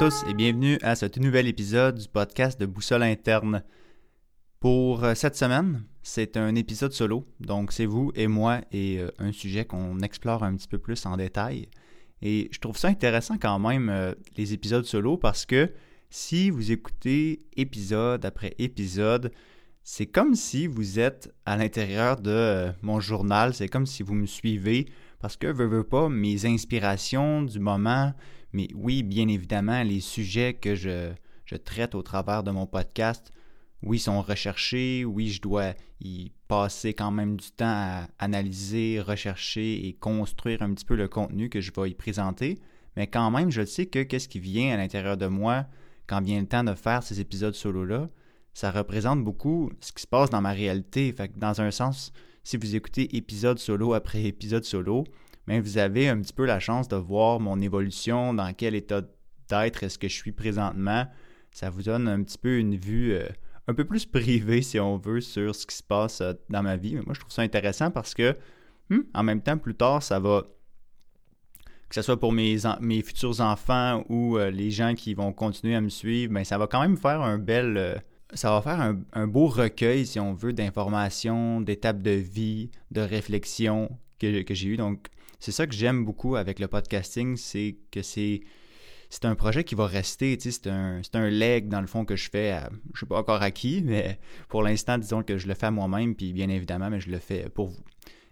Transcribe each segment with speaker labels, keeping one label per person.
Speaker 1: tous et bienvenue à ce nouvel épisode du podcast de Boussole Interne. Pour euh, cette semaine, c'est un épisode solo, donc c'est vous et moi et euh, un sujet qu'on explore un petit peu plus en détail. Et je trouve ça intéressant quand même, euh, les épisodes solo, parce que si vous écoutez épisode après épisode, c'est comme si vous êtes à l'intérieur de mon journal, c'est comme si vous me suivez, parce que, veux, veux pas, mes inspirations du moment, mais oui, bien évidemment, les sujets que je, traite au travers de mon podcast, oui, sont recherchés, oui, je dois y passer quand même du temps à analyser, rechercher et construire un petit peu le contenu que je vais y présenter, mais quand même, je sais que qu'est-ce qui vient à l'intérieur de moi quand vient le temps de faire ces épisodes solo-là, ça représente beaucoup ce qui se passe dans ma réalité. Fait dans un sens, si vous écoutez épisode solo après épisode solo, vous avez un petit peu la chance de voir mon évolution, dans quel état d'être est-ce que je suis présentement. Ça vous donne un petit peu une vue euh, un peu plus privée, si on veut, sur ce qui se passe euh, dans ma vie. Mais moi, je trouve ça intéressant parce que, hmm, en même temps, plus tard, ça va, que ce soit pour mes, futurs enfants ou euh, les gens qui vont continuer à me suivre, mais ben, ça va quand même faire un bel ça va faire un, beau recueil, si on veut, d'informations, d'étapes de vie, de réflexion que, que j'ai eu. Donc, c'est ça que j'aime beaucoup avec le podcasting, c'est que c'est un projet qui va rester, c'est un, un leg dans le fond que je fais, à, je sais pas encore à qui, mais pour l'instant, disons que je le fais à moi-même, puis bien évidemment, mais je le fais pour vous.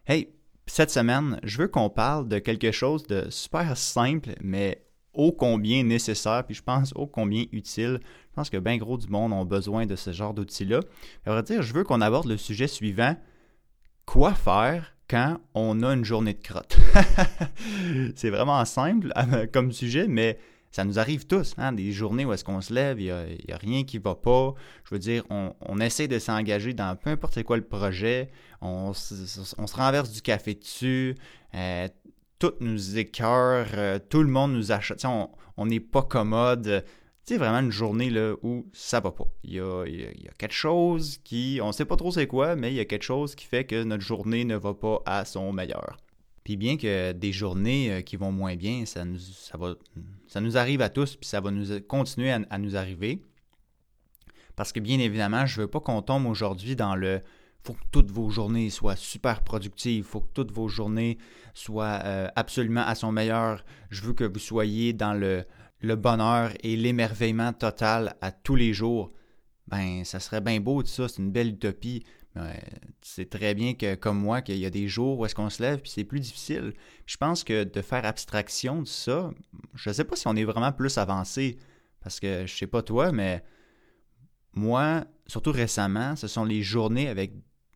Speaker 1: Hey, cette semaine, je veux qu'on parle de quelque chose de super simple, mais ô combien nécessaire, puis je pense ô combien utile. Je pense que bien gros du monde ont besoin de ce genre d'outils-là. À vrai dire, je veux qu'on aborde le sujet suivant. Quoi faire quand on a une journée de crotte. c'est vraiment simple comme sujet, mais ça nous arrive tous, hein, des journées où est-ce qu'on se lève, il n'y a, rien qui va pas. Je veux dire, on, essaie de s'engager dans peu importe quoi le projet, on, se renverse du café dessus, euh, tout nous écœure, euh, tout le monde nous achète, on n'est pas commode, c'est vraiment une journée là, où ça va pas. Il y, a, quelque chose qui, on sait pas trop c'est quoi, mais il y a quelque chose qui fait que notre journée ne va pas à son meilleur. Puis bien que des journées euh, qui vont moins bien, ça nous, ça va, ça nous arrive à tous, puis ça va nous continuer à, nous arriver. Parce que bien évidemment, je veux pas qu'on tombe aujourd'hui dans le faut que toutes vos journées soient super productives, il faut que toutes vos journées soient euh, absolument à son meilleur. Je veux que vous soyez dans le le bonheur et l'émerveillement total à tous les jours, ben ça serait bien beau de ça, c'est une belle utopie. c'est très bien que, comme moi, qu'il y a des jours où est-ce qu'on se lève, puis c'est plus difficile. je pense que de faire abstraction de ça, je ne sais pas si on est vraiment plus avancé, parce que je sais pas toi, mais moi, surtout récemment, ce sont les journées avec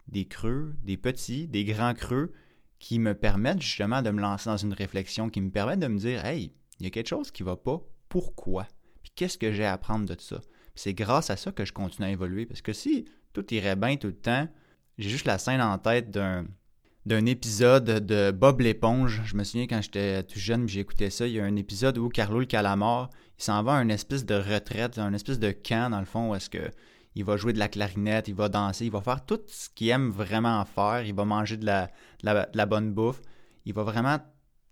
Speaker 1: des creux, des petits, des grands creux, qui me permettent justement de me lancer dans une réflexion, qui me permettent de me dire, hey, il y a quelque chose qui va pas pourquoi, puis qu'est-ce que j'ai à apprendre de ça? C'est grâce à ça que je continue à évoluer. Parce que si tout irait bien tout le temps, j'ai juste la scène en tête d'un d'un épisode de Bob l'éponge. Je me souviens quand j'étais tout jeune, j'écoutais ça. Il y a un épisode où Carlo le calamar, il s'en va à une espèce de retraite, un espèce de camp dans le fond où est-ce que il va jouer de la clarinette, il va danser, il va faire tout ce qu'il aime vraiment faire. Il va manger de la bonne bouffe. Il va vraiment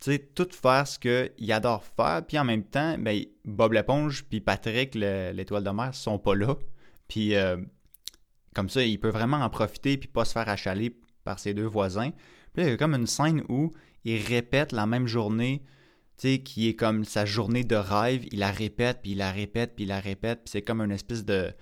Speaker 1: sais, tout faire ce qu'il adore faire. Puis en même temps, ben, Bob l'éponge puis Patrick, l'étoile de mer, sont pas là. Puis euh, comme ça, il peut vraiment en profiter puis pas se faire achaler par ses deux voisins. Puis il y a comme une scène où il répète la même journée, tu sais, qui est comme sa journée de rêve. Il la répète, puis il la répète, puis il la répète. Puis c'est comme une espèce de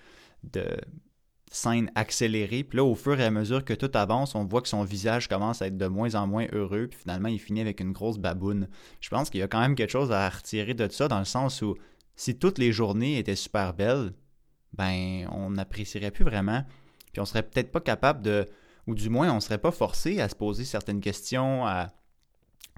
Speaker 1: scène accélérée. Puis là, au fur et à mesure que tout avance, on voit que son visage commence à être de moins en moins heureux. Puis finalement, il finit avec une grosse baboune. Je pense qu'il y a quand même quelque chose à retirer de ça, dans le sens où si toutes les journées étaient super belles, ben, on n'apprécierait plus vraiment. Puis on serait peut-être pas capable de, ou du moins, on serait pas forcé à se poser certaines questions, à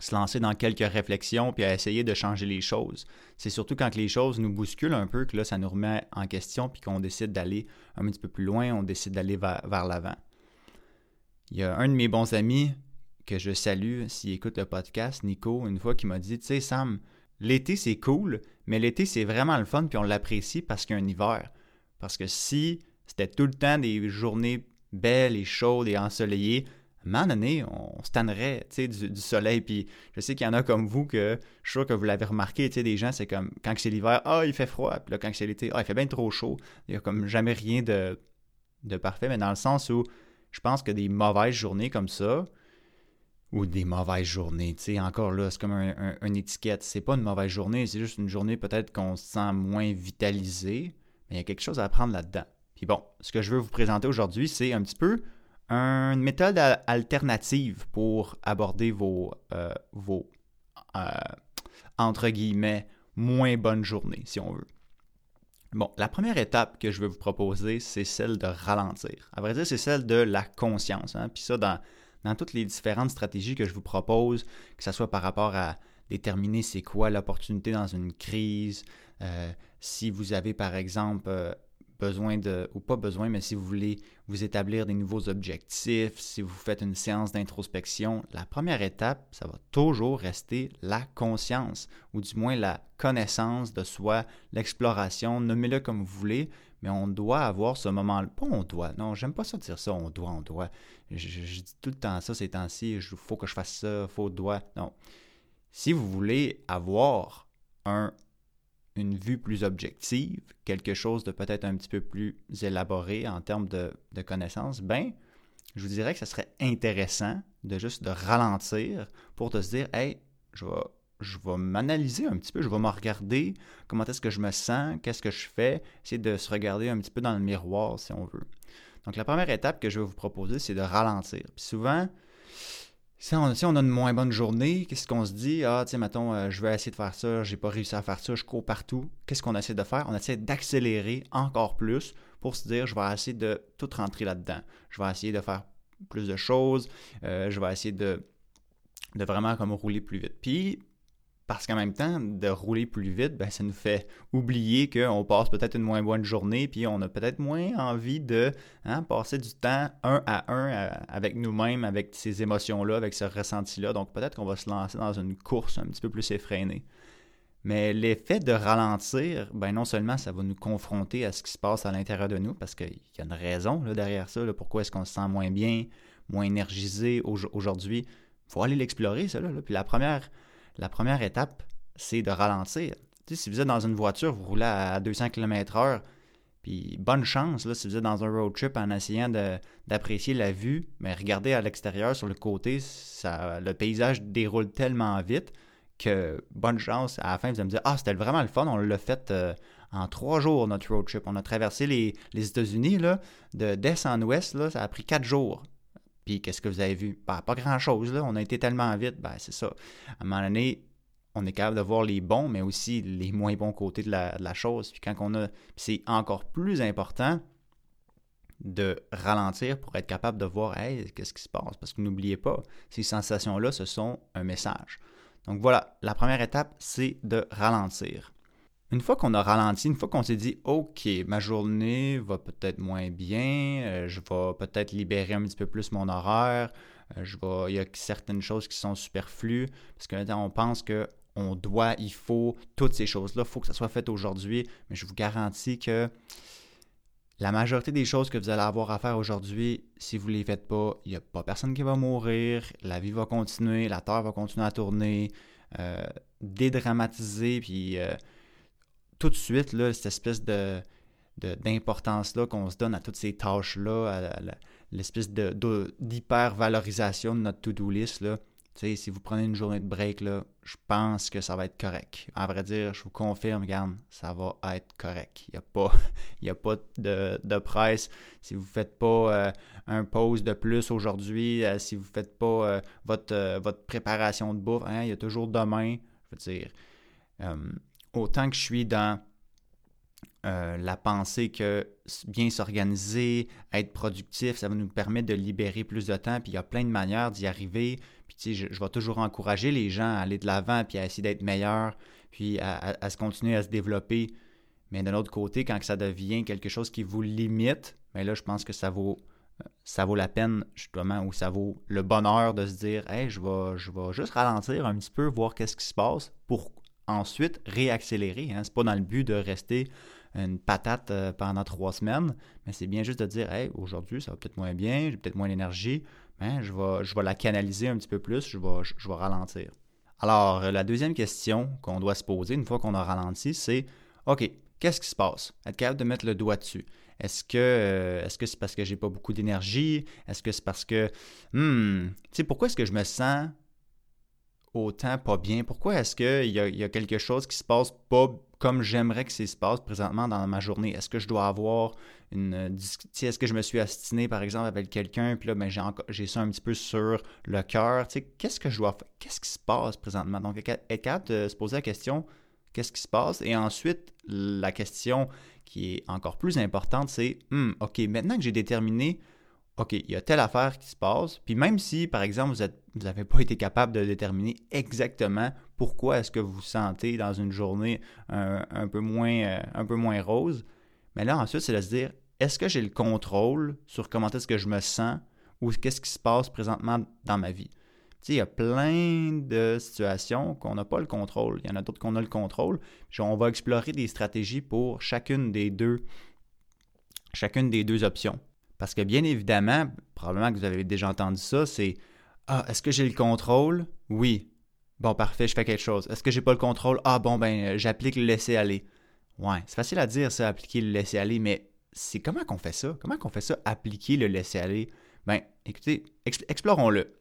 Speaker 1: se lancer dans quelques réflexions puis à essayer de changer les choses. C'est surtout quand les choses nous bousculent un peu que là, ça nous remet en question puis qu'on décide d'aller un petit peu plus loin, on décide d'aller vers, l'avant. Il y a un de mes bons amis que je salue s'il écoute le podcast, Nico, une fois qui m'a dit, tu sais, Sam, l'été c'est cool, mais l'été c'est vraiment le fun puis on l'apprécie parce qu'il y a un hiver. Parce que si c'était tout le temps des journées belles et chaudes et ensoleillées, à un moment donné, on se tannerait du, soleil. Puis je sais qu'il y en a comme vous que je suis sûr que vous l'avez remarqué, des gens, c'est comme quand c'est l'hiver, ah, il fait froid. Puis là, quand c'est l'été, ah, il fait bien trop chaud. Il n'y a comme jamais rien de, de parfait, mais dans le sens où je pense que des mauvaises journées comme ça, ou des mauvaises journées, tu sais, encore là, c'est comme un, une étiquette. C'est pas une mauvaise journée, c'est juste une journée peut-être qu'on se sent moins vitalisé, mais il y a quelque chose à apprendre là-dedans. Puis bon, ce que je veux vous présenter aujourd'hui, c'est un petit peu une méthode alternative pour aborder vos, euh, euh, entre guillemets, moins bonnes journées, si on veut. Bon, la première étape que je vais vous proposer, c'est celle de ralentir. À vrai dire, c'est celle de la conscience. Hein. Puis ça, dans, dans toutes les différentes stratégies que je vous propose, que ce soit par rapport à déterminer c'est quoi l'opportunité dans une crise, euh, si vous avez par exemple besoin de, ou pas besoin, mais si vous voulez vous établir des nouveaux objectifs, si vous faites une séance d'introspection, la première étape, ça va toujours rester la conscience, ou du moins la connaissance de soi, l'exploration, nommez-le comme vous voulez, mais on doit avoir ce moment-là. Pas on doit, non, j'aime pas ça dire ça, on doit, on doit. Je, dis tout le temps ça ces temps-ci, il faut que je fasse ça, faut, doit. Non. Si vous voulez avoir un une vue plus objective, quelque chose de peut-être un petit peu plus élaboré en termes de, connaissances, ben, je vous dirais que ce serait intéressant de juste de ralentir pour te se dire, hey, je vais, je vais m'analyser un petit peu, je vais me regarder, comment est-ce que je me sens, qu'est-ce que je fais, essayer de se regarder un petit peu dans le miroir si on veut. Donc la première étape que je vais vous proposer, c'est de ralentir. Puis souvent, si on, a une moins bonne journée, qu'est-ce qu'on se dit? Ah, tiens, mettons, euh, je vais essayer de faire ça, j'ai pas réussi à faire ça, je cours partout. Qu'est-ce qu'on essaie de faire? On essaie d'accélérer encore plus pour se dire, je vais essayer de tout rentrer là-dedans. Je vais essayer de faire plus de choses, euh, je vais essayer de, de vraiment comme rouler plus vite. Puis, parce qu'en même temps, de rouler plus vite, ben, ça nous fait oublier qu'on passe peut-être une moins bonne journée, puis on a peut-être moins envie de hein, passer du temps un à un euh, avec nous-mêmes, avec ces émotions-là, avec ce ressenti-là. Donc peut-être qu'on va se lancer dans une course un petit peu plus effrénée. Mais l'effet de ralentir, ben non seulement ça va nous confronter à ce qui se passe à l'intérieur de nous, parce qu'il y a une raison là, derrière ça, pourquoi est-ce qu'on se sent moins bien, moins énergisé aujourd'hui. Il faut aller l'explorer, ça. Là, Puis la première la première étape, c'est de ralentir. si vous êtes dans une voiture, vous roulez à 200 km/h, puis bonne chance, là, si vous êtes dans un road trip en essayant d'apprécier la vue, mais regardez à l'extérieur, sur le côté, le paysage déroule tellement vite que bonne chance, à la fin, vous allez me dire Ah, c'était vraiment le fun, on l'a fait euh, en trois jours, notre road trip. On a traversé les, États-Unis, de d'est en ouest, là, ça a pris quatre jours. Qu'est-ce que vous avez vu? Bah, pas grand-chose. On a été tellement vite. Ben, c'est ça. À un moment donné, on est capable de voir les bons, mais aussi les moins bons côtés de la, chose. Puis quand on a. c'est encore plus important de ralentir pour être capable de voir hey, qu'est-ce qui se passe? Parce que n'oubliez pas, ces sensations-là, ce sont un message. Donc voilà, la première étape, c'est de ralentir. Une fois qu'on a ralenti, une fois qu'on s'est dit OK, ma journée va peut-être moins bien, euh, je vais peut-être libérer un petit peu plus mon horaire, euh, je vais, il y a certaines choses qui sont superflues parce que on pense que on doit, il faut, toutes ces choses-là, il faut que ça soit fait aujourd'hui, mais je vous garantis que la majorité des choses que vous allez avoir à faire aujourd'hui, si vous ne les faites pas, il n'y a pas personne qui va mourir, la vie va continuer, la Terre va continuer à tourner, euh, dédramatiser, puis tout de suite, là, cette espèce de, d'importance-là qu'on se donne à toutes ces tâches-là, l'espèce de, d'hyper-valorisation de notre to-do list, si vous prenez une journée de break, je pense que ça va être correct. À vrai dire, je vous confirme, regarde, ça va être correct. Il n'y a pas, il a pas de, de, presse. Si vous ne faites pas euh, un pause de plus aujourd'hui, euh, si vous ne faites pas euh, votre, votre préparation de bouffe, hein, il y a toujours demain. Je veux dire, autant que je suis dans euh, la pensée que bien s'organiser, être productif, ça va nous permettre de libérer plus de temps, puis il y a plein de manières d'y arriver. Puis tu sais, je, vais toujours encourager les gens à aller de l'avant, puis à essayer d'être meilleurs, puis à, se continuer à se développer. Mais d'un autre côté, quand ça devient quelque chose qui vous limite, mais ben là, je pense que ça vaut, ça vaut la peine, justement, ou ça vaut le bonheur de se dire, hey, je vais, je vais juste ralentir un petit peu, voir qu'est-ce qui se passe pour ensuite réaccélérer. Hein. Ce n'est pas dans le but de rester une patate euh, pendant trois semaines, mais c'est bien juste de dire Hey, aujourd'hui, ça va peut-être moins bien, j'ai peut-être moins d'énergie, mais je vais, je vais la canaliser un petit peu plus, je vais, je vais ralentir. Alors, la deuxième question qu'on doit se poser une fois qu'on a ralenti, c'est OK, qu'est-ce qui se passe? Être capable de mettre le doigt dessus. Est-ce que euh, que c'est parce que j'ai pas beaucoup d'énergie? Est-ce que c'est parce que hmm, tu sais, pourquoi est-ce que je me sens autant pas bien? Pourquoi est-ce qu'il y a, quelque chose qui se passe pas comme j'aimerais que ça se passe présentement dans ma journée? Est-ce que je dois avoir une est-ce que je me suis astiné par exemple avec quelqu'un puis là ben, j'ai ça un petit peu sur le cœur qu'est-ce que je dois faire qu'est-ce qui se passe présentement? Donc être de se poser la question qu'est-ce qui se passe? Et ensuite la question qui est encore plus importante c'est hmm, ok maintenant que j'ai déterminé OK, il y a telle affaire qui se passe. Puis même si, par exemple, vous n'avez pas été capable de déterminer exactement pourquoi est-ce que vous sentez dans une journée un, peu, moins, euh, un peu moins rose, mais là, ensuite, c'est de se dire, est-ce que j'ai le contrôle sur comment est-ce que je me sens ou qu'est-ce qui se passe présentement dans ma vie? Tu sais, il y a plein de situations qu'on n'a pas le contrôle. Il y en a d'autres qu'on a le contrôle. On va explorer des stratégies pour chacune des deux, chacune des deux options. Parce que bien évidemment, probablement que vous avez déjà entendu ça, c'est Ah, est-ce que j'ai le contrôle? Oui. Bon, parfait, je fais quelque chose. Est-ce que j'ai pas le contrôle? Ah bon, ben j'applique le laisser aller. Ouais, c'est facile à dire ça, appliquer le laisser aller, mais c'est comment qu'on fait ça? Comment qu'on fait ça, appliquer le laisser aller? Ben, écoutez, explorons-le.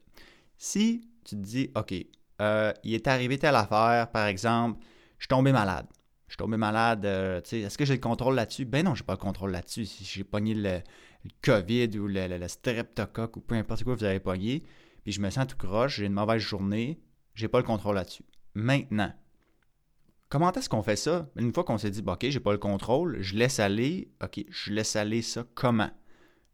Speaker 1: Si tu te dis, OK, euh, il est arrivé telle affaire, par exemple, je suis tombé malade. Je suis tombé malade, euh, sais, est-ce que j'ai le contrôle là-dessus? Ben non, j'ai pas le contrôle là-dessus. Si j'ai pogné le, le COVID ou le, streptocoque ou peu importe quoi vous avez pogné, puis je me sens tout croche, j'ai une mauvaise journée, j'ai pas le contrôle là-dessus. Maintenant, comment est-ce qu'on fait ça? Une fois qu'on s'est dit, OK, j'ai pas le contrôle, je laisse aller, OK, je laisse aller ça comment?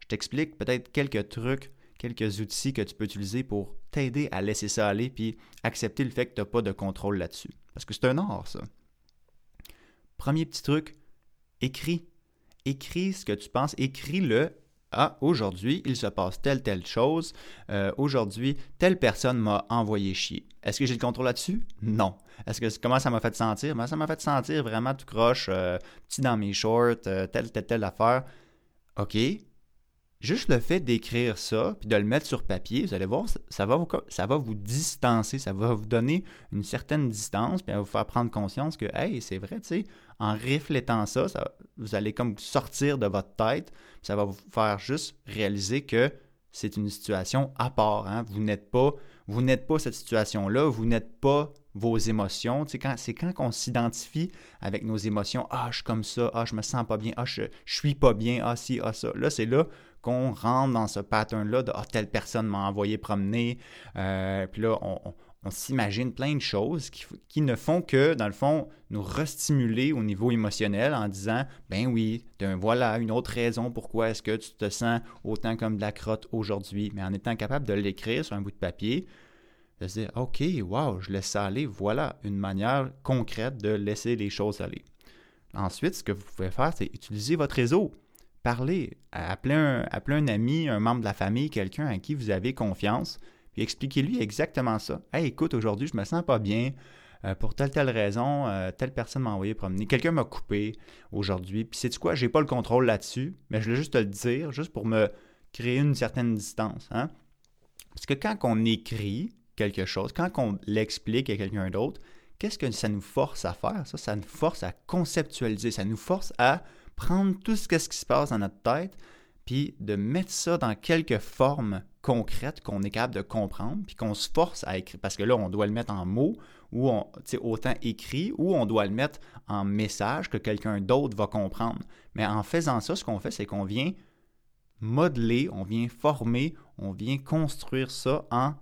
Speaker 1: Je t'explique peut-être quelques trucs, quelques outils que tu peux utiliser pour t'aider à laisser ça aller puis accepter le fait que tu n'as pas de contrôle là-dessus. Parce que c'est un art, ça. Premier petit truc, écris écris ce que tu penses, écris-le. Ah, aujourd'hui, il se passe telle, telle chose. Euh, aujourd'hui, telle personne m'a envoyé chier. Est-ce que j'ai le contrôle là-dessus? Non. Est-ce que comment ça m'a fait sentir? Ben, ça m'a fait sentir vraiment tout croche, euh, petit dans mes shorts, euh, telle, telle, telle affaire. OK, Juste le fait d'écrire ça, puis de le mettre sur papier, vous allez voir, ça va, vous, ça va vous distancer, ça va vous donner une certaine distance, puis à vous faire prendre conscience que, hey, c'est vrai, tu sais, en reflétant ça, vous allez comme sortir de votre tête, ça va vous faire juste réaliser que c'est une situation à part. Hein. Vous n'êtes pas, vous n'êtes pas cette situation-là, vous n'êtes pas vos émotions. c'est quand, quand on s'identifie avec nos émotions. Ah, je suis comme ça. Ah, je me sens pas bien. Ah, je, je suis pas bien. Ah, si, ah, ça. Là, c'est là qu'on rentre dans ce pattern-là de Ah, telle personne m'a envoyé promener. Euh, puis là, on, s'imagine plein de choses qui, ne font que, dans le fond, nous restimuler au niveau émotionnel en disant Ben oui, voilà une autre raison pourquoi est-ce que tu te sens autant comme de la crotte aujourd'hui. Mais en étant capable de l'écrire sur un bout de papier, de se dire OK, wow, je laisse ça aller. Voilà une manière concrète de laisser les choses aller. Ensuite, ce que vous pouvez faire, c'est utiliser votre réseau parlez, appelez un, un ami, un membre de la famille, quelqu'un à qui vous avez confiance, puis expliquez-lui exactement ça. Hey, écoute, aujourd'hui, je me sens pas bien. Euh, pour telle telle raison, euh, telle personne m'a envoyé promener, quelqu'un m'a coupé aujourd'hui, puis sais-tu quoi, j'ai pas le contrôle là-dessus, mais je voulais juste te le dire, juste pour me créer une certaine distance. Hein? Parce que quand on écrit quelque chose, quand on l'explique à quelqu'un d'autre, qu'est-ce que ça nous force à faire? Ça, ça nous force à conceptualiser, ça nous force à prendre tout ce, qui se passe dans notre tête, puis de mettre ça dans quelques formes concrètes qu'on est capable de comprendre, puis qu'on se force à écrire. Parce que là, on doit le mettre en mots, ou on, autant écrit, ou on doit le mettre en message que quelqu'un d'autre va comprendre. Mais en faisant ça, ce qu'on fait, c'est qu'on vient modeler, on vient former, on vient construire ça en,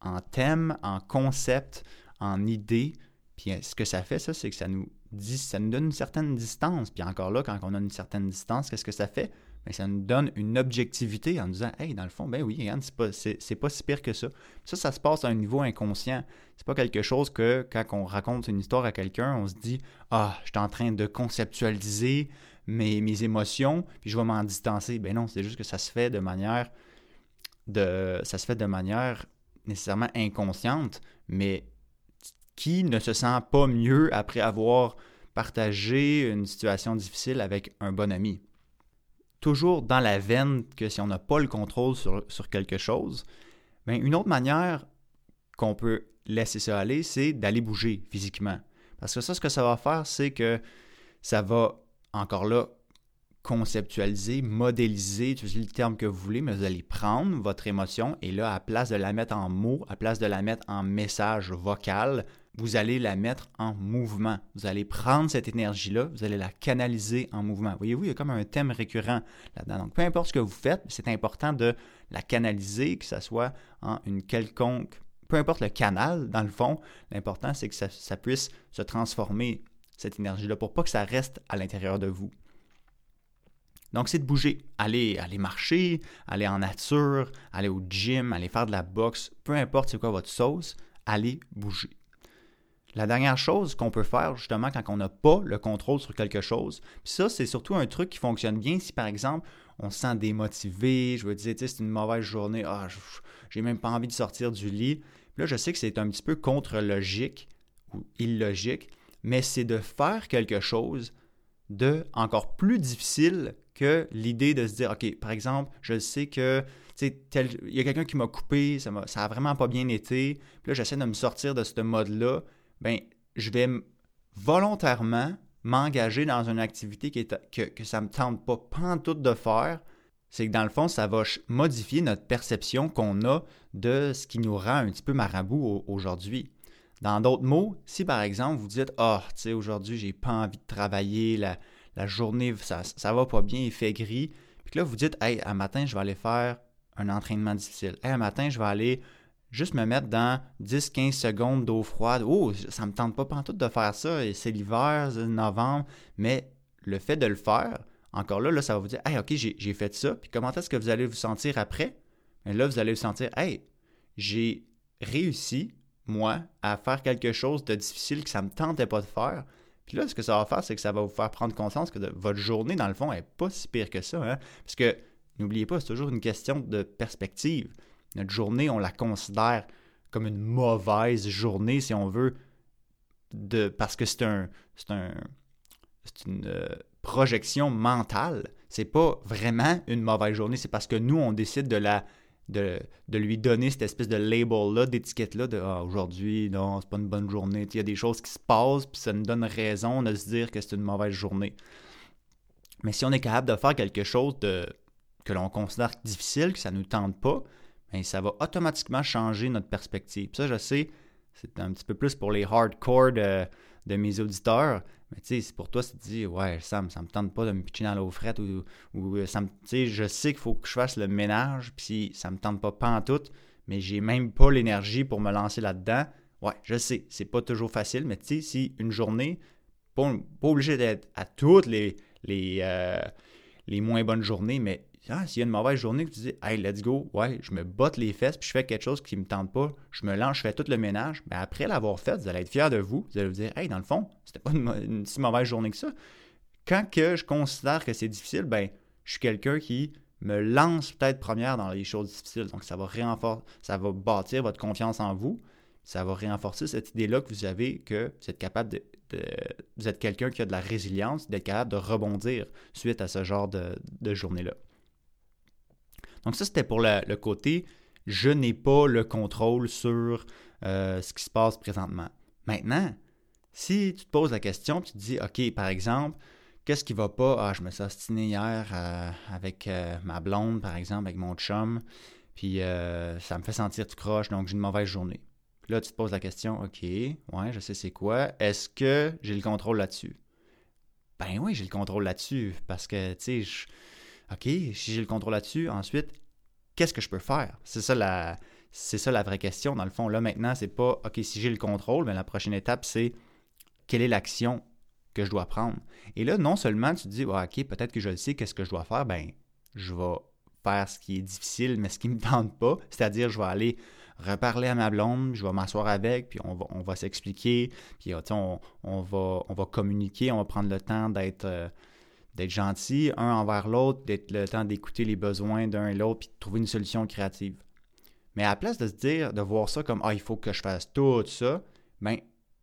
Speaker 1: en thème, en concept, en idée. Puis ce que ça fait, ça, c'est que ça nous ça nous donne une certaine distance. Puis encore là, quand on a une certaine distance, qu'est-ce que ça fait? Bien, ça nous donne une objectivité en disant Hey, dans le fond, ben oui, Yann, c'est pas, c'est, pas si pire que ça. Ça, ça se passe à un niveau inconscient. C'est pas quelque chose que quand on raconte une histoire à quelqu'un, on se dit Ah, je suis en train de conceptualiser mes, mes émotions, puis je vais m'en distancer. Ben non, c'est juste que ça se fait de manière de. ça se fait de manière nécessairement inconsciente, mais qui ne se sent pas mieux après avoir, partager une situation difficile avec un bon ami. Toujours dans la veine que si on n'a pas le contrôle sur, quelque chose, bien, une autre manière qu'on peut laisser ça aller, c'est d'aller bouger physiquement. Parce que ça, ce que ça va faire, c'est que ça va, encore là, conceptualiser, modéliser, utilisez le terme que vous voulez, mais vous allez prendre votre émotion et là, à place de la mettre en mots, à place de la mettre en message vocal, vous allez la mettre en mouvement. Vous allez prendre cette énergie-là, vous allez la canaliser en mouvement. Voyez-vous, il y a comme un thème récurrent là-dedans. Donc, peu importe ce que vous faites, c'est important de la canaliser, que ce soit en une quelconque, peu importe le canal, dans le fond, l'important, c'est que ça, puisse se transformer, cette énergie-là, pour pas que ça reste à l'intérieur de vous. Donc, c'est de bouger. Aller, aller marcher, aller en nature, aller au gym, aller faire de la boxe, peu importe c'est quoi votre sauce, allez bouger. La dernière chose qu'on peut faire justement quand on n'a pas le contrôle sur quelque chose, puis ça, c'est surtout un truc qui fonctionne bien si par exemple on se sent démotivé, je veux dire, c'est une mauvaise journée, ah, j'ai même pas envie de sortir du lit. Puis là, je sais que c'est un petit peu contre-logique ou illogique, mais c'est de faire quelque chose de encore plus difficile que l'idée de se dire, OK, par exemple, je sais que tel, il y a quelqu'un qui m'a coupé, ça, a vraiment pas bien été, puis là, j'essaie de me sortir de ce mode-là, ben je vais volontairement m'engager dans une activité que, ça ne me tente pas pantoute de faire, c'est que dans le fond, ça va modifier notre perception qu'on a de ce qui nous rend un petit peu marabout aujourd'hui. Dans d'autres mots, si par exemple vous dites oh, tu sais, aujourd'hui, j'ai pas envie de travailler, la, journée, ça, ça va pas bien, il fait gris, puis que là, vous dites Hey, un matin, je vais aller faire un entraînement difficile. Hey, un matin, je vais aller juste me mettre dans 10-15 secondes d'eau froide. Oh, ça me tente pas pantoute de faire ça, et c'est l'hiver, c'est novembre, mais le fait de le faire, encore là, là ça va vous dire, hey, ok, j'ai fait ça, puis comment est-ce que vous allez vous sentir après? Et là, vous allez vous sentir, hey, j'ai réussi, moi, à faire quelque chose de difficile que ça ne me tentait pas de faire. Puis là, ce que ça va faire, c'est que ça va vous faire prendre conscience que votre journée, dans le fond, n'est pas si pire que ça. Hein? Parce que, n'oubliez pas, c'est toujours une question de perspective. Notre journée, on la considère comme une mauvaise journée, si on veut, de, parce que c'est un, un, une euh, projection mentale. C'est pas vraiment une mauvaise journée, c'est parce que nous, on décide de la de, lui donner cette espèce de label-là, d'étiquette-là, de ah, aujourd'hui, non, c'est pas une bonne journée. Il y a des choses qui se passent, puis ça nous donne raison de se dire que c'est une mauvaise journée. Mais si on est capable de faire quelque chose de, que l'on considère difficile, que ça ne nous tente pas, bien, ça va automatiquement changer notre perspective. ça, je sais, c'est un petit peu plus pour les hardcore de, de mes auditeurs, mais tu sais, pour toi, c'est dit, ouais, Sam, ça me tente pas de me pitcher dans l'eau frette ou, ou euh, ça me, je sais qu'il faut que je fasse le ménage, puis ça me tente pas en tout, mais j'ai même pas l'énergie pour me lancer là-dedans. Ouais, je sais, c'est pas toujours facile, mais tu sais, si une journée, pas, pas obligé d'être à toutes les, les, euh, les moins bonnes journées, mais ah, s'il y a une mauvaise journée que tu dis, hey, let's go, ouais, je me botte les fesses, puis je fais quelque chose qui ne me tente pas, je me lance, je fais tout le ménage, mais après l'avoir fait, vous allez être fier de vous, vous allez vous dire, hey, dans le fond, c'était pas une, si mauvaise journée que ça. Quand que je considère que c'est difficile, ben, je suis quelqu'un qui me lance peut-être première dans les choses difficiles. Donc, ça va renforcer, ça va bâtir votre confiance en vous. Ça va renforcer cette idée-là que vous avez que vous êtes capable de, vous êtes quelqu'un qui a de la résilience, d'être capable de rebondir suite à ce genre de journée-là. Donc ça, c'était pour le, côté je n'ai pas le contrôle sur euh, ce qui se passe présentement. Maintenant, si tu te poses la question, tu te dis, OK, par exemple, qu'est-ce qui va pas? Ah, je me suis ostiné hier euh, avec euh, ma blonde, par exemple, avec mon chum, puis ça me fait sentir tout croche, donc j'ai une mauvaise journée. Là, tu te poses la question, OK, ouais, je sais c'est quoi. Est-ce que j'ai le contrôle là-dessus? Ben oui, j'ai le contrôle là-dessus, parce que, tu sais, OK, si j'ai le contrôle là-dessus, ensuite, qu'est-ce que je peux faire? C'est ça la, vraie question. Dans le fond, là, maintenant, c'est pas OK, si j'ai le contrôle, mais la prochaine étape, c'est quelle est l'action que je dois prendre? Et là, non seulement tu te dis, OK, peut-être que je le sais, qu'est-ce que je dois faire? Ben, je vais faire ce qui est difficile, mais ce qui ne me tente pas. C'est-à-dire, je vais aller reparler à ma blonde, je vais m'asseoir avec, puis on va, s'expliquer, puis on, on, va, on va communiquer, on va prendre le temps d'être. Euh, d'être gentil un envers l'autre, d'être le temps d'écouter les besoins d'un et l'autre, puis de trouver une solution créative. Mais à la place de se dire, de voir ça comme Ah, il faut que je fasse tout ça, ben,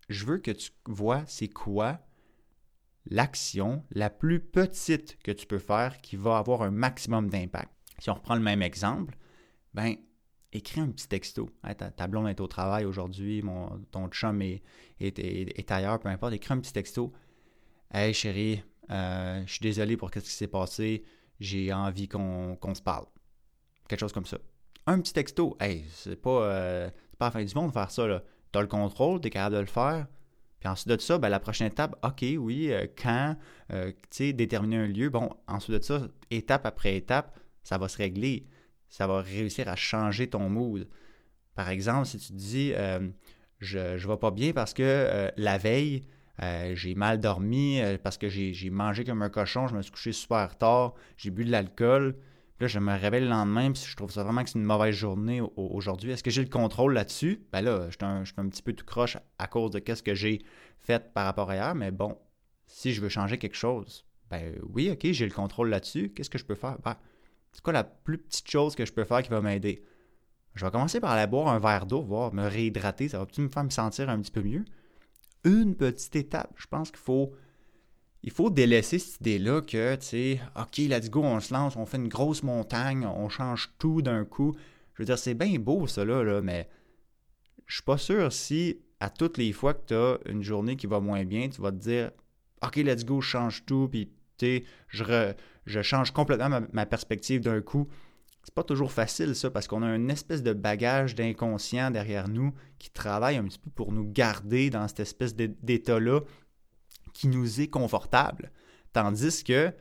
Speaker 1: je veux que tu vois c'est quoi l'action la plus petite que tu peux faire qui va avoir un maximum d'impact. Si on reprend le même exemple, ben écris un petit texto. ta, blonde est au travail aujourd'hui, ton chum est, est, ailleurs, peu importe. Écris un petit texto. Hey chérie, euh, je suis désolé pour ce qui s'est passé. J'ai envie qu'on se parle. Quelque chose comme ça. Un petit texto. Hey, c'est pas, euh, pas la fin du monde de faire ça. Tu as le contrôle, tu es capable de le faire. Puis ensuite de ça, ben, la prochaine étape, OK, oui, euh, quand, tu sais, déterminer un lieu. Bon, ensuite de ça, étape après étape, ça va se régler ça va réussir à changer ton mood. Par exemple, si tu te dis je ne vais pas bien parce que la veille, euh, j'ai mal dormi, parce que j'ai mangé comme un cochon, je me suis couché super tard, j'ai bu de l'alcool. Là, je me réveille le lendemain, puis je trouve ça vraiment que c'est une mauvaise journée aujourd'hui. Est-ce que j'ai le contrôle là-dessus? Ben là, je suis un, petit peu tout croche à cause de ce que j'ai fait par rapport à hier, mais bon, si je veux changer quelque chose, ben oui, ok, j'ai le contrôle là-dessus. Qu'est-ce que je peux faire? Ben, c'est quoi la plus petite chose que je peux faire qui va m'aider? Je vais commencer par aller boire un verre d'eau, voir me réhydrater. Ça va peut-être me faire me sentir un petit peu mieux? Une petite étape. Je pense qu'il faut, il faut délaisser cette idée-là que, tu sais, OK, let's go, on se lance, on fait une grosse montagne, on change tout d'un coup. Je veux dire, c'est bien beau, ça, là, mais je suis pas sûr si, à toutes les fois que tu as une journée qui va moins bien, tu vas te dire, OK, let's go, je change tout, puis, je, je change complètement ma, perspective d'un coup. C'est pas toujours facile ça parce qu'on a une espèce de bagage d'inconscient derrière nous qui travaille un petit peu pour nous garder dans cette espèce d'état-là qui nous est confortable. Tandis que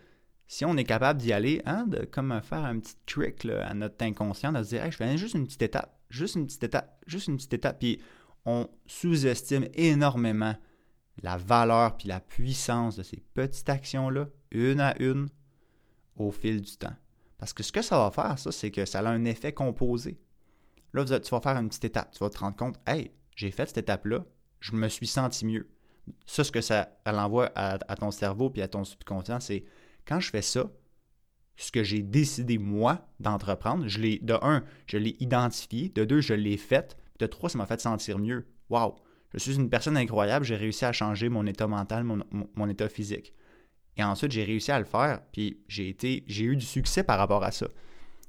Speaker 1: si on est capable d'y aller, hein, de comme faire un petit trick à notre inconscient, de se dire je fais juste une petite étape, juste une petite étape, juste une petite étape, puis on sous-estime énormément la valeur puis la puissance de ces petites actions-là, une à une, au fil du temps. Parce que ce que ça va faire, ça, c'est que ça a un effet composé. Là, tu vas faire une petite étape. Tu vas te rendre compte, hey, j'ai fait cette étape-là, je me suis senti mieux. Ça, ce que ça l'envoie à, ton cerveau puis à ton subconscient, c'est quand je fais ça, ce que j'ai décidé, moi, d'entreprendre, je l'ai, de un, je l'ai identifié, de deux, je l'ai fait, de trois, ça m'a fait sentir mieux. Waouh! Je suis une personne incroyable, j'ai réussi à changer mon état mental, mon état physique. Et ensuite, j'ai réussi à le faire, puis j'ai été, j'ai eu du succès par rapport à ça.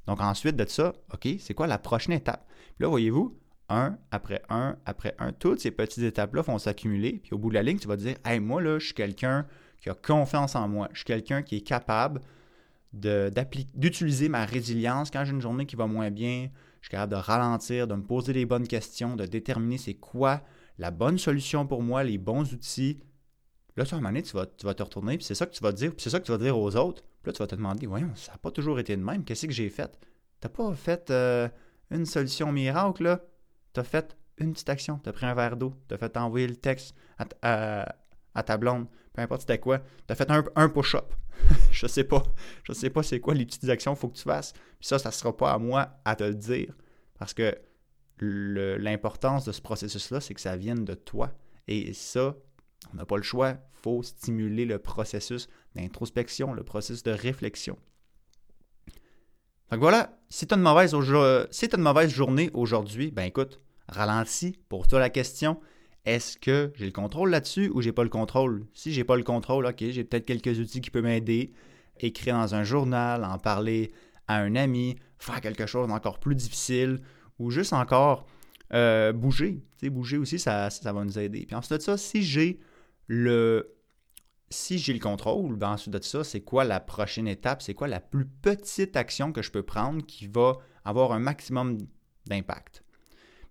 Speaker 1: Donc ensuite de ça, OK, c'est quoi la prochaine étape? Puis là, voyez-vous, un après un après un, toutes ces petites étapes-là vont s'accumuler, puis au bout de la ligne, tu vas te dire, hey, moi, là, je suis quelqu'un qui a confiance en moi, je suis quelqu'un qui est capable d'utiliser ma résilience quand j'ai une journée qui va moins bien, je suis capable de ralentir, de me poser les bonnes questions, de déterminer c'est quoi la bonne solution pour moi, les bons outils, Là, à un moment donné, tu vas, tu vas te retourner, puis c'est ça que tu vas dire, puis c'est ça que tu vas dire aux autres. Puis là, tu vas te demander, voyons, ça n'a pas toujours été de même. Qu'est-ce que j'ai fait? Tu n'as pas fait euh, une solution miracle, là? Tu as fait une petite action. Tu as pris un verre d'eau. Tu as fait envoyer le texte à, ta blonde. Peu importe c'était quoi. Tu as fait un, un push-up. je sais pas. Je sais pas c'est quoi les petites actions qu'il faut que tu fasses. Puis ça, ça ne sera pas à moi à te le dire. Parce que l'importance de ce processus-là, c'est que ça vienne de toi. Et ça, on n'a pas le choix, il faut stimuler le processus d'introspection, le processus de réflexion. Donc voilà, si tu as, une mauvaise journée aujourd'hui, ben écoute, ralentis, pour toi la question, est-ce que j'ai le contrôle là-dessus ou j'ai pas le contrôle? Si j'ai pas le contrôle, ok, j'ai peut-être quelques outils qui peuvent m'aider, écrire dans un journal, en parler à un ami, faire quelque chose d'encore plus difficile, ou juste encore euh, bouger. Tu sais, bouger aussi, ça, ça va nous aider. Puis ensuite de ça, si j'ai le si j'ai le contrôle, ben ensuite de ça, c'est quoi la prochaine étape? C'est quoi la plus petite action que je peux prendre qui va avoir un maximum d'impact?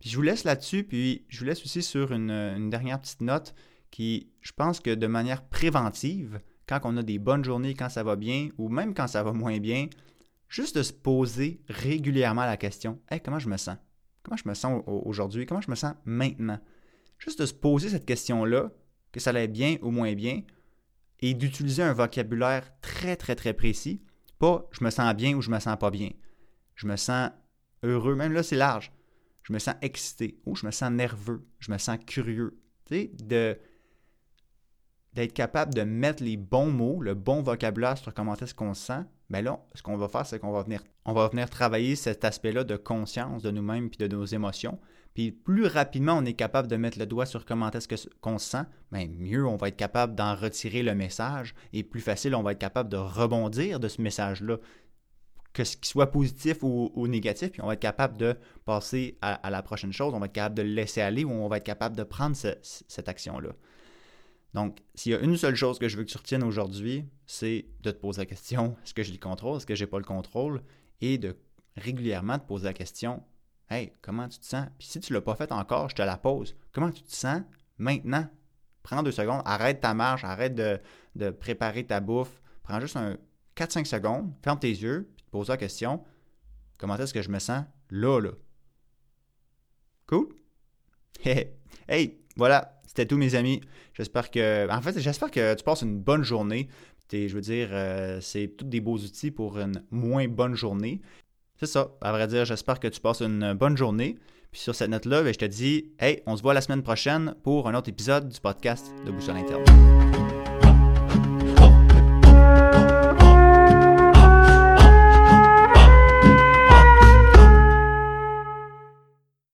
Speaker 1: Puis je vous laisse là-dessus, puis je vous laisse aussi sur une, dernière petite note qui, je pense que de manière préventive, quand on a des bonnes journées, quand ça va bien, ou même quand ça va moins bien, juste de se poser régulièrement la question Hey, comment je me sens? Comment je me sens aujourd'hui? Comment je me sens maintenant? Juste de se poser cette question-là, que ça allait bien ou moins bien, et d'utiliser un vocabulaire très, très, très précis. Pas je me sens bien ou je me sens pas bien. Je me sens heureux, même là, c'est large. Je me sens excité ou je me sens nerveux, je me sens curieux. Tu d'être capable de mettre les bons mots, le bon vocabulaire sur comment est-ce qu'on se sent, ben là, ce qu'on va faire, c'est qu'on va venir, on va venir travailler cet aspect-là de conscience de nous-mêmes puis de nos émotions. Puis plus rapidement on est capable de mettre le doigt sur comment est-ce qu'on se sent, bien mieux on va être capable d'en retirer le message et plus facile on va être capable de rebondir de ce message-là, que ce qui soit positif ou, négatif, puis on va être capable de passer à, la prochaine chose, on va être capable de le laisser aller ou on va être capable de prendre cette action-là. Donc, s'il y a une seule chose que je veux que tu retiennes aujourd'hui, c'est de te poser la question est-ce que j'ai le contrôle Est-ce que j'ai pas le contrôle Et de régulièrement te poser la question Hey, comment tu te sens? Puis si tu ne l'as pas fait encore, je te la pose. Comment tu te sens maintenant? Prends deux secondes, arrête ta marche, arrête de, préparer ta bouffe. Prends juste un 4-5 secondes, ferme tes yeux, puis te pose la question Comment est-ce que je me sens là, là? Cool? Hey, voilà, c'était tout, mes amis. J'espère que. En fait, j'espère que tu passes une bonne journée. je veux dire, euh, c'est tous des beaux outils pour une moins bonne journée. C'est ça. À vrai dire, j'espère que tu passes une bonne journée. Puis sur cette note-là, ben, je te dis, hey, on se voit la semaine prochaine pour un autre épisode du podcast de Boussole Interne.